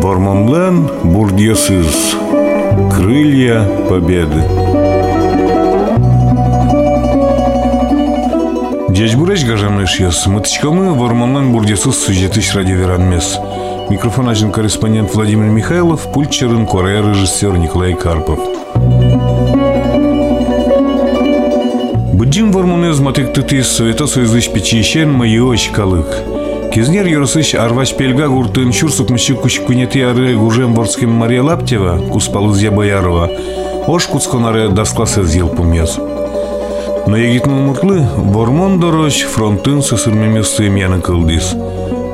Вормонлен бурдьесыз. Крылья победы. Дежбуреш гажамеш яс. Мытычкамы вормонлен бурдьесыз сюжетыш радиоверанмес. Микрофон один корреспондент Владимир Михайлов, пульт Черенко, режиссер Николай Карпов. Jim vorbonez mă tectătis suvetosul izâși pe cinșen mă ioși calâc. Юрсыш арваш пельга гуртын чурсук мыши куш кунети ары гужем борским Мария Лаптева, куспалыз я боярова, ош кусконары даскласы зил пумез. Но егитнын муртлы, бормон дорож фронтын сысырмемес сыймяны кылдис.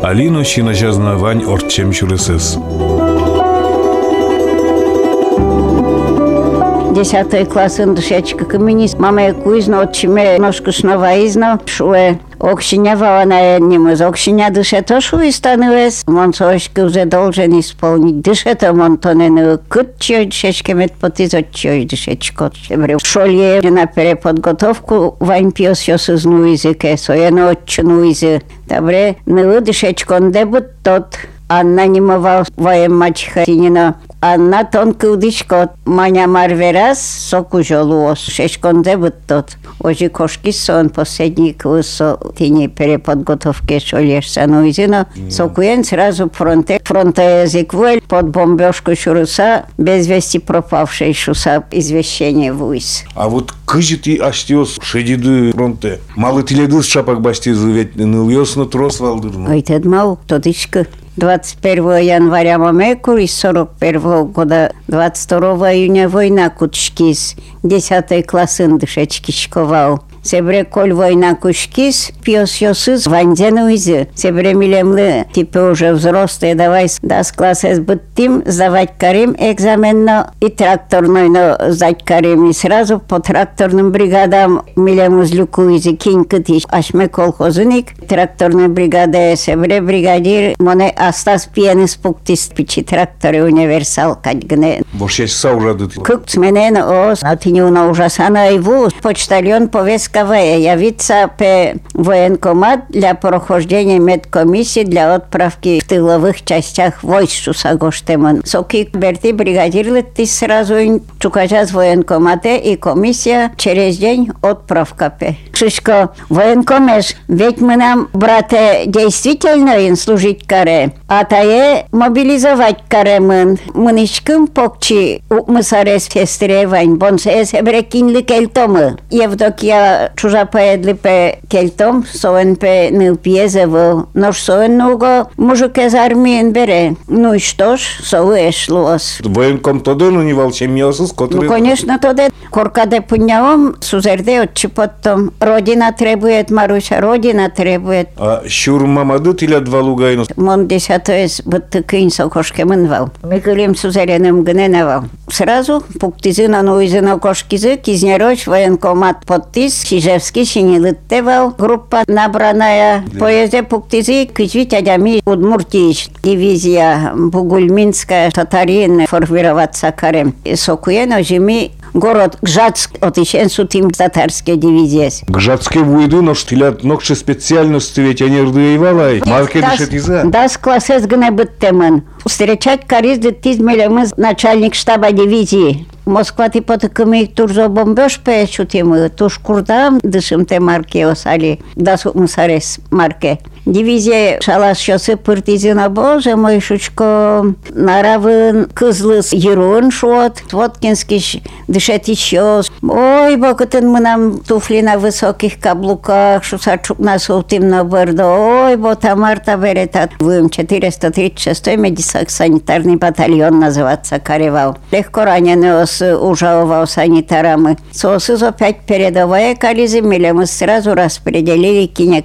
Алино шинажазна вань ортчем чуресес. 10. klasy do sieci kominis. Mamy kuźno, odcimy nożku sznowa izno. Szły oksiniawała na jednym z oksinia dusze to szły i stanęły. Mam że dolże nie spełnić dusze to mam to nie no, nie kutci oj dzisiejszkie met po ty zoci oj dzisiejszko. Na pere podgotowku wajm pio się osu znu izy keso jeno odczynu izy. Dobre, no, nie lu dzisiejszko ndebut tot. Анна немова воем мачха тинина Анна тонкий удичко маня марверас соку жолуос шешконде быттот. Ожи кошки сон последний курсо тини переподготовки шольерсану изина. Сокуен сразу фронте. Фронта язык вэль под бомбежку шуруса без вести пропавшей шуса извещение вуйс. А вот кыжит и аштиос шедиды фронте. Малы тиледыс шапак баштизы ведь ныльёс на трос валдырну. Ой, тедмал, тодичка. 21 января Мамеку и 41 года 22 июня война Кутшкис, 10 классын дышечки шковал. Себре коль война кушкис, пьес йосыз ванзену изы. Себре милемлы, типа уже взрослые, давай дас класс сбыттим, сдавать карим экзаменно и тракторной, но сдать карим. И сразу по тракторным бригадам милему злюку изы кинь кытиш. Ашме колхозыник, тракторная бригада, себре бригадир, моне астас пиенис пуктис, пичи тракторы универсал, кадгне. Вообще саужады. Кукц менен ос, атиню на ужасана и вуз, почтальон повестка войсковые явиться по военкомат для прохождения медкомиссии для отправки в тыловых частях войск Сусагоштемон. Соки Берти бригадир летти сразу чукажа с военкомате и комиссия через день отправка пе. Шишко, военкомеш, ведь мы нам, брате, действительно им служить каре, а тае мобилизовать каре мын. Мынышкым покчи мы сарес фестере вайн, бонсе себрекинли кельтомы. Евдокия чужа поедли пе кельтом, соен пе нылпьезе в нож соен нуго мужик из армии бере. Ну и что ж, соу эшлуос. Военком тоде, ну не волчем миосус, который... Ну, конечно, тоде. Коркаде пунявом, сузерде отчипоттом. Родина требует, Маруся, родина требует. А щур мамадут или два лугайну? Мон десятоес быттыкын сокошке мынвал. Микылем сузереным гненевал. Сразу пуктизына нуизына кошкизы, кизнероч военкомат подтис, Чижевский Синилыттевал, группа набранная. Поезде Пуктизи, Кичвить Адями, Удмуртич, дивизия Бугульминская, татарин, формироваться карем. Сокуен, жими город Гжатск, отишен сутим татарские дивизии. Гжатске вуйду, но штилят ногче специальности, ведь они рдуевалай. Марке дышит иза. Дас классес гне быттемын. Встречать кариз дитизмелемыз начальник штаба дивизии. Москва ти потыкымы турзо бомбеж печутимы, туш курдам дышым те марке осали, да мусарес марке. Дивизия шалаш шосы партизина боже мой шучко наравын кызлыс ерун шот, Воткинский дышать еще. Ой, бокотын мы нам туфли на высоких каблуках, шусачук на сутим на бордо. Ой, бо тамарта беретат. Вым 436 медико-санитарный батальон называться Каревал. Легко раненый ос ужаловал санитарами. Сосыз опять передовая кализы, мы сразу распределили киня.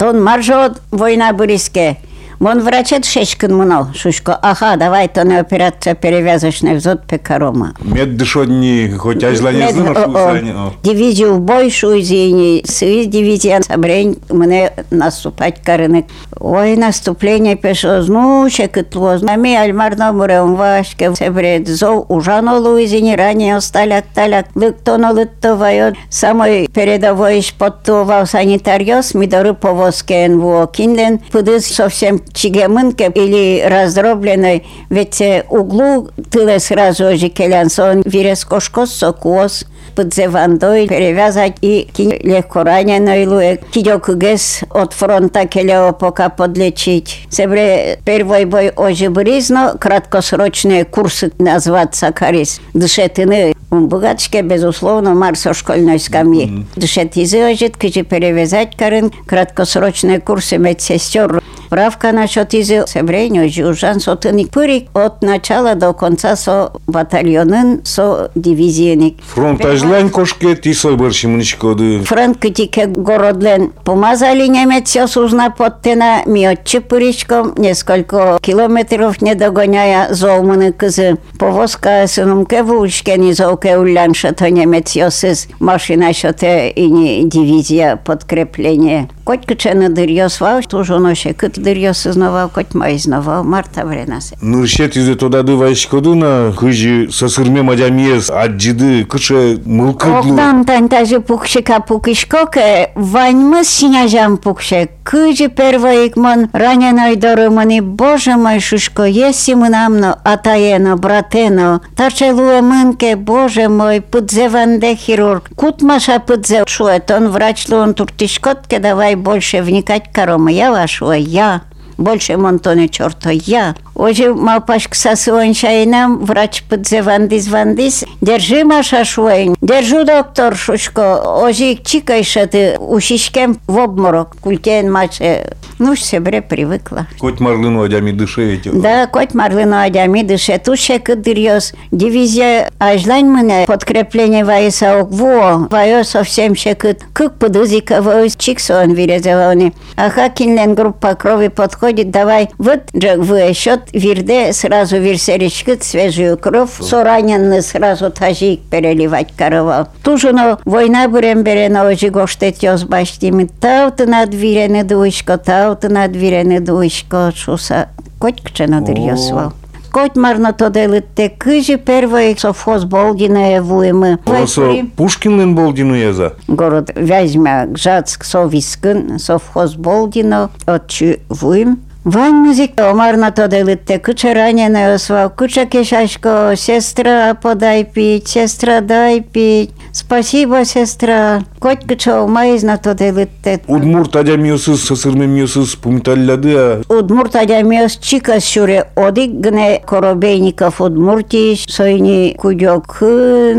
Тон маршот војна Бориске. Мон врачет шешкин муно, шушко, ага, давай то на операция перевязочная взот пекарома. Мед дышодни, хоть не знаю, что усани. Дивизию в бой шуйзини, свиз дивизия собрень мне наступать карыны. Ой, наступление пешло, ну, шекытло, нами альмарно мурем вашке, себред, зол, ужано луизини, ранее сталяк, таляк, лыктоно лыттовает, самой передовой подтувал санитариос, мидоры повозки НВО кинлен, пыдыс совсем чигемынке или раздробленной, ведь углу тыле сразу же келянсон вирес кошкос сокуос, подзевандой перевязать и легко раненой луе кидёкугес от фронта келео пока подлечить. Себре первый бой ожибризно, краткосрочные курсы назваться карис. Дышетины Богатшке, безусловно, Марсо школьной скамьи. Mm-hmm. Кижи перевязать карын, краткосрочные курсы медсестер. Правка насчет изы себрению жужан сотыник пырик от начала до конца со батальонын со дивизияник. Фронт ажлань кошке тисой бършимничкоды. Фронт китике городлен помазали немец сузна подтена миотчи пыричком несколько километров не догоняя золманы кызы. Повозка сынумке вулшкени золке уллян шато немец йосыз машина шате и дивизия подкрепление. Коть кычена дырьосвал, тоже ноше кыт дырьосызнавал, коть майзнавал, марта вренасы. Ну, шет изе тода дывайш кодуна, кыжи сосырме мадямиес аджиды, кыше мылкыдлу. Октам тантажи пукшика пукишкоке, ваньмы синяжам пукше, кыжи первоик мон раненой дорымани, боже мой шушко, еси мынамно, атаено, братено, тарчелуе мынке, боже мой, пыдзеванде хирург, кутмаша пыдзе шует, он врач луон туртишкотке, давай больше вникать корома, я вашу, я. Больше монтоне черта я. Оже малпашк сасуан шайнам, врач подзевандис вандис. Держи маша шуэн. Держу доктор шушко. Оже чикай шаты ушишкем в обморок. Культен маше. Ну, себре привыкла. Коть адями дыше эти. Да, коть марлыну адями дыше. Туше кыдырьос. Дивизия ажлань мне подкрепление вайса окво. Вайо совсем шекыт. Кык подузика вайс чиксон вирезелони. А хакинлен группа крови подходит. Давай, вот в счет вирде сразу вирсеречкит свежую кровь. Со раненый сразу тажик переливать коровал. Тужуно война бурем берена ожи гоштет йоз баштими. Тауты надвирены дуишко, тауты надвирены дуишко. Шуса котькче надырьосвал. Кот марно то делите кыжи первый совхоз Болдина евуемы. Олсо Пушкинлен Болдину еза. Город Вязьмя, Гжатск, Совискын, совхоз Болдино, отчу вуем. Вань музик, омарно то делите, куча раненая освал, куча кишашко, сестра, подай пить, сестра, дай пить. Спасибо, сестра. Коть куча умайз на то делите. Удмурт адямиосыз, сосырмемиосыз пумиталляды, а Удмурт адямиос чика шуре одик гне Коробейников Удмуртиш, сойни кудёк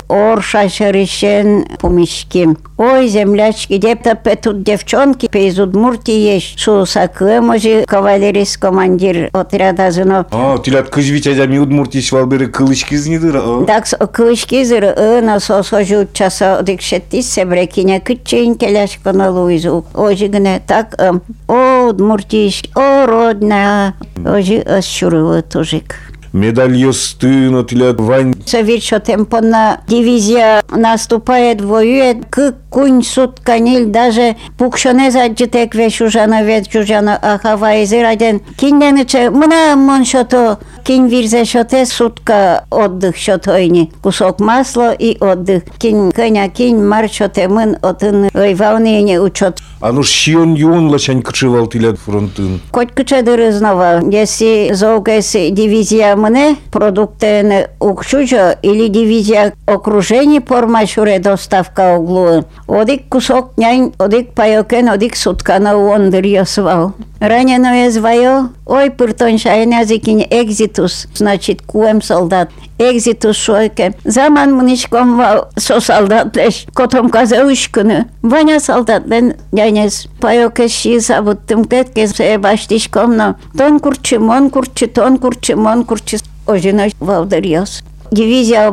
ор шашаришен пумишким. Ой, землячки, где-то тут девчонки из Удмуртии есть. Шусакы, может, кавалерист командир отряда зыно. А, тилят кыжвич адями удмуртиш валбери кылычки знидыр. а? Так, кылычки зыр, на сосожу часа дикшеттис, себрекине кытчейн келяш кона луизу. Ожи гне так, ым, о, Удмуртиш, о, родная, ожи ощурывает тужик. Медаль ёстыно тилят вань. Совершо темпона дивизия наступает, воюет, к кунь сутканил, даже пукшоне заджитек ве шужана ве чужана ахава изираден. Киндениче, мна мон шото, кинь вирзе шоте сутка отдых шотойни. Кусок масла и отдых. Кинь коня, кинь мар шоте мын отын ойвалныне учет. А ну шион юон лачань кычывал тилят фронтын. Коть кычедыры знова, если зоукес дивизия продукты укшучо или дивизия окружение пормашуре доставка углу. Одик кусок нянь, одик паёкен, одик сутка на уондрио свал. Ранено е звајо, ој пуртон шајназикин екзитус, значит куем солдат. Екзитус шојке. Заман муничком вал со солдатлеш, котом казе ушкуну. Ваня солдатлен нянес, пајоке ши сабуттым кетке се баштишком, но тон курчи, мон курчи, тон курчи, мон курчи. Ожинаш валдриос. Дивизия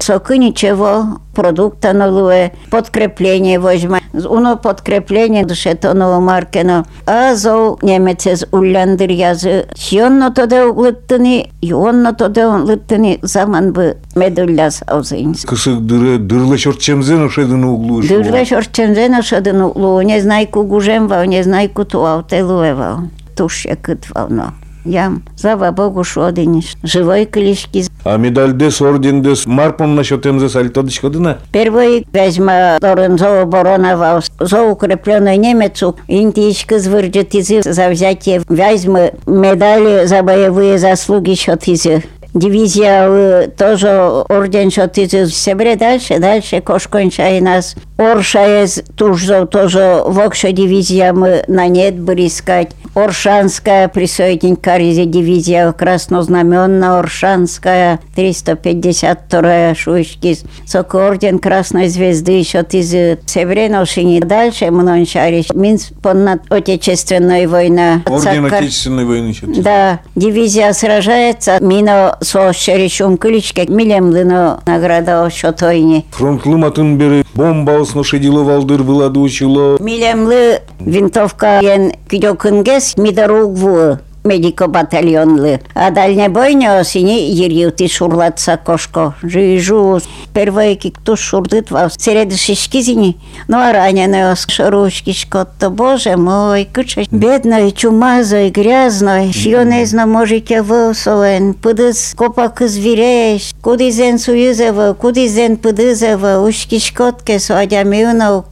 соки ничего продукта нулуе, подкрепление возьма. Уно подкрепление душетоного маркено. А зо немец из улляндыр язы. Сионно тоде улыттыны, юонно тоде улыттыны заман бы медулляс аузынс. Кысык дыры дырлы чорчемзен ошедын углу. Дырлы чорчемзен ошедын углу. Не знай ку гужемва, не знай ку туау телуева. Туш я кытвавно. Ям, слава Богу, один живой клишки. А медальдес, ордендес, марпон насчет МЗ сальтодыч ходына? Первый возьма Торен оборона за укрепленный немецу, интишка звырджет из за взятие возьма медали за боевые заслуги счет из дивизия тоже орден счет из Себре дальше, дальше Кошконча и нас. Оршаез тоже тоже вокша дивизия мы на нет были искать. Оршанская присоединить Каризе дивизия краснознаменная Оршанская 352-я Шуйшки. Сок орден Красной Звезды еще из Севреношини. Дальше Мнончарич. Минск понад Отечественной война. Орден Отечественной войны. Да. Дивизия сражается. Мино со Шеришум Кыличке милемлыно награда Шотойни. Фронт лыматын бери бомба осношедило валдыр была дучило. Милемлы винтовка ен кидокынгес мидаругву медико батальонлы. А дальнебойня осени ерьюти шурлатса кошко. Жижу. Первое кто шурдыт во середышишкизини. Ну а раненый шарушки шкотто. Боже мой, куча. Бедной, чумазой, грязной. Шьё не знаю, можете высовен. Пыдыс копак звереешь. Кудизен суюзева, кудизен пыдызева. Ушки шкотке суадямиуна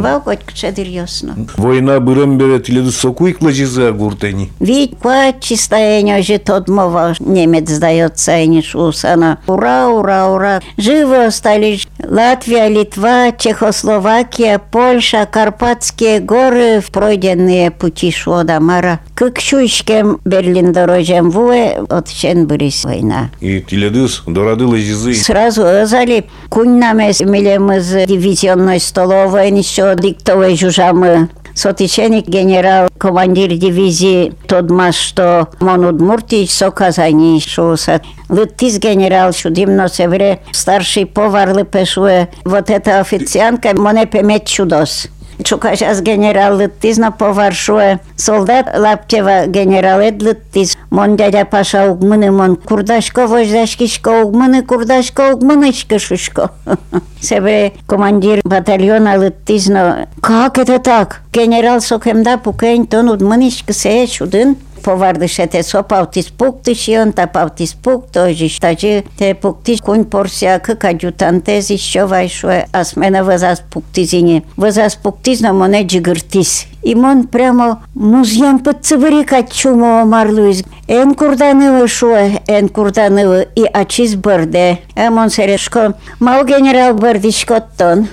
укельше. Валкоть серьезно. Война бырым бере тиледи сокуйкла жиза гуртени. Ведь по чистоянию же тот мова немец сдается и не шусана. Ура, ура, ура. Живы остались Латвия, Литва, Чехословакия, Польша, Карпатские горы, пройденные пути Шуодамара. К Кшуйшкем Берлин дорожем вуе, от Ченбурис война. И тиледыс дорадыла жизы. Сразу зали кунь намес милем из дивизионной столовой, што диктовеју мы генерал командир дивизии тот маш што мон Муртич со Казани што се лутис генерал што димно се вре старши повар лепешуе вот ета официантка моне пемет чудос Чукашас генерал лыттис на поваршуе. Солдат Лаптева генерал эд. Мон дядя Паша угмыны, мон курдашко вождашкишко угмыны, курдашко угмынышко шушко. Себе командир батальона лыттис, но как это так? Генерал сокемда пукень тон удмынышко сее чудын повардеше те со павти спукти шион та павти спук тожи штажи те пукти кун порсяка каджутантези шовайшуе асмена възас пуктизини възас пуктизна моне и мон прямо музјан под цврика чумо марлуиз ен курданывы шуе ен курданывы и ачиз е мон серешко мал генерал бырдишкоттон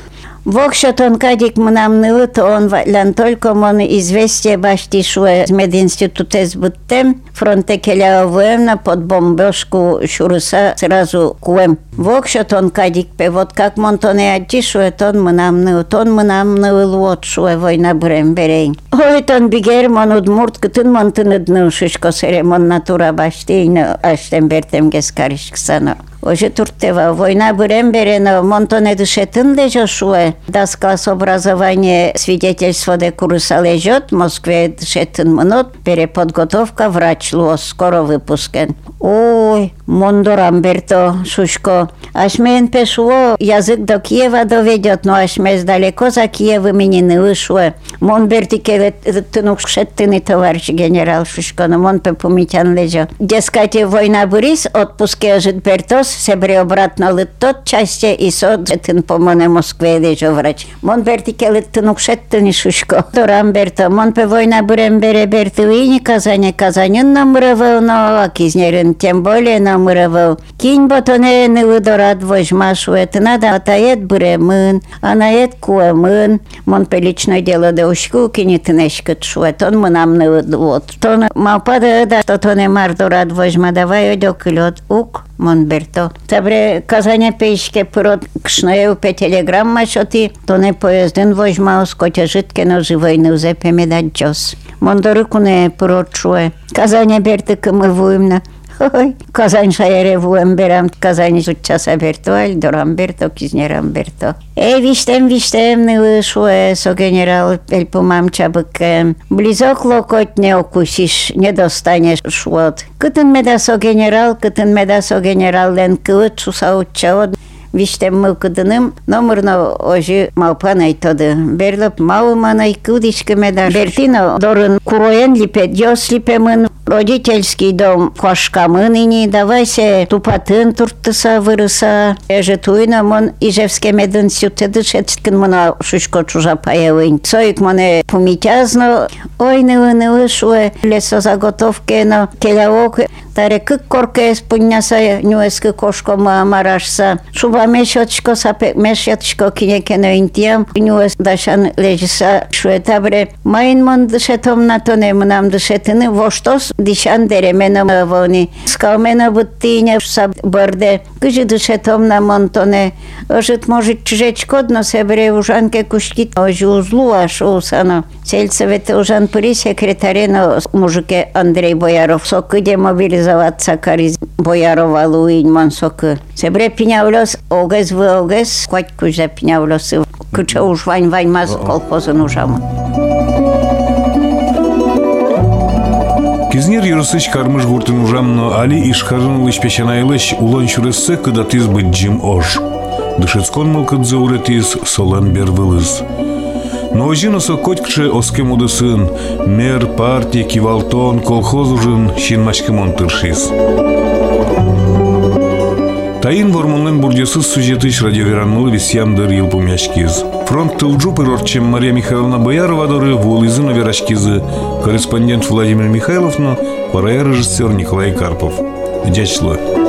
Вокшотон кадик мнам нылы, то он валян только мон известие башти шуе мединституте сбыттем, фронте келя военно под бомбежку шуруса сразу куем. Кадик пе, вот как монтоне адди шуе, тон мнам нылы, тон мнам нылы луот шуе война брем берейн. Ой, тон бигер мон удмурт, кытын монтын ыдныл шишко сере мон натура башти, аштем бертем гескаришксано. Оже туртева война бурем берена монтоне дышетын лежа шуе. Доска с образования свидетельство де курса лежет, в Москве дышетын мнот, переподготовка врач луо, скоро выпускен. Ой, Мондор Амберто, Шушко. Ашмен пешуо, язык до Киева доведет, но ашмес далеко за Киев имени не вышло. Мон бертике тынук шеттыны товарищ генерал Шушко, но мон пепумитян лежа. Дескать, война бурис, отпуске ожит Бертос, себре обратно лыт тот части и сот тын по моне Москве лежа врач. Мон бертике тынук шеттыны Шушко. Торамберто, мон пе война бурем бере бертуини Казани, Казанин намрывал, но акизнерин тем более намрывал. Кинь ботоне нылыдорат возьмашу, это надо атает буремын, анает куэмын. Мон пе личное дело да ушку кини тынешкет шует, он мынам нылыдвот. Тон мапада да, что тоне мардорат возьма, давай одек лед ук. Монберто. Табре Казаня пешке прот кшноев пе телеграмма, що ти, то не поездин возьма, скотя житке на живой не взепе медать джос. Мондорику не прочуе. Казаня берте ками вуймна. Ой, Казань шаяре вуем берам, Казань зутчаса берто, аль дорам берто, кизнерам берто. Эй, виштем, виштем, нылы шуэ, со генерал, эль помам чабыкем. Близок локоть не окусишь, не достанешь швот. Кытын меда со генерал, кытын меда со генерал, лен кылыт суса утчаот. виште мылкыдыным да номурно ожи малпанай тоды. Да Берлап и кудишка медар. Бертино дорын куроен липе, дёс липе мын, родительский дом кошкамын ини, давай се тупатын турттыса вырыса. Эже туйна мон ижевске медын сютеды да шетскин мына шушко чужа паевын. Цоик моне пумитязно, ой не нылы шуе лесозаготовке на теляок Тарекы корка испуняса нюэскі кошко марашса. Шуба мешотшко сапек мешотшко кинекено интиям. Нюэс дашан лежиса шуэтабре. Майн мон дышетом на тоне мнам дышетыны воштос дишан деремена вони. Скалмена буттиня сап бърде. Кажи дышетом на монтоне. Ожит может чжечко дно себре ужанке кушки. Ожи узлуаш усано. Сельцевете ужан пыри секретаре на мужике Андрей Бояров. Сокыде мобилизация демобилизоваться кариз Боярова Луинь Монсокы. Себре пинявлос огез вы огез, хоть кужа пинявлосы. Кыча уж вань вань маз колхозын ужамы. Кизнер юрысыч кармыш гуртын ужамно али ишхарын лыш пешанайлыш улон шурыссы кыдатыз быджим ож. Дышецкон мылкыдзе уретиз солен бер вылыз. Но ожин осо котькше оске мудысын, мер, партия, кивалтон, колхоз ужын шинмашкымон тыршиз. Тайын вормонлен бурдесыз сюжетыш радиоверанмылы висямдыр йылпумяшкиз. Фронт тылджу пырорчем Мария Михайловна Боярова доры вулызына верашкизы, корреспондент Владимир Михайловна, пара режиссер Николай Карпов. Дячлы.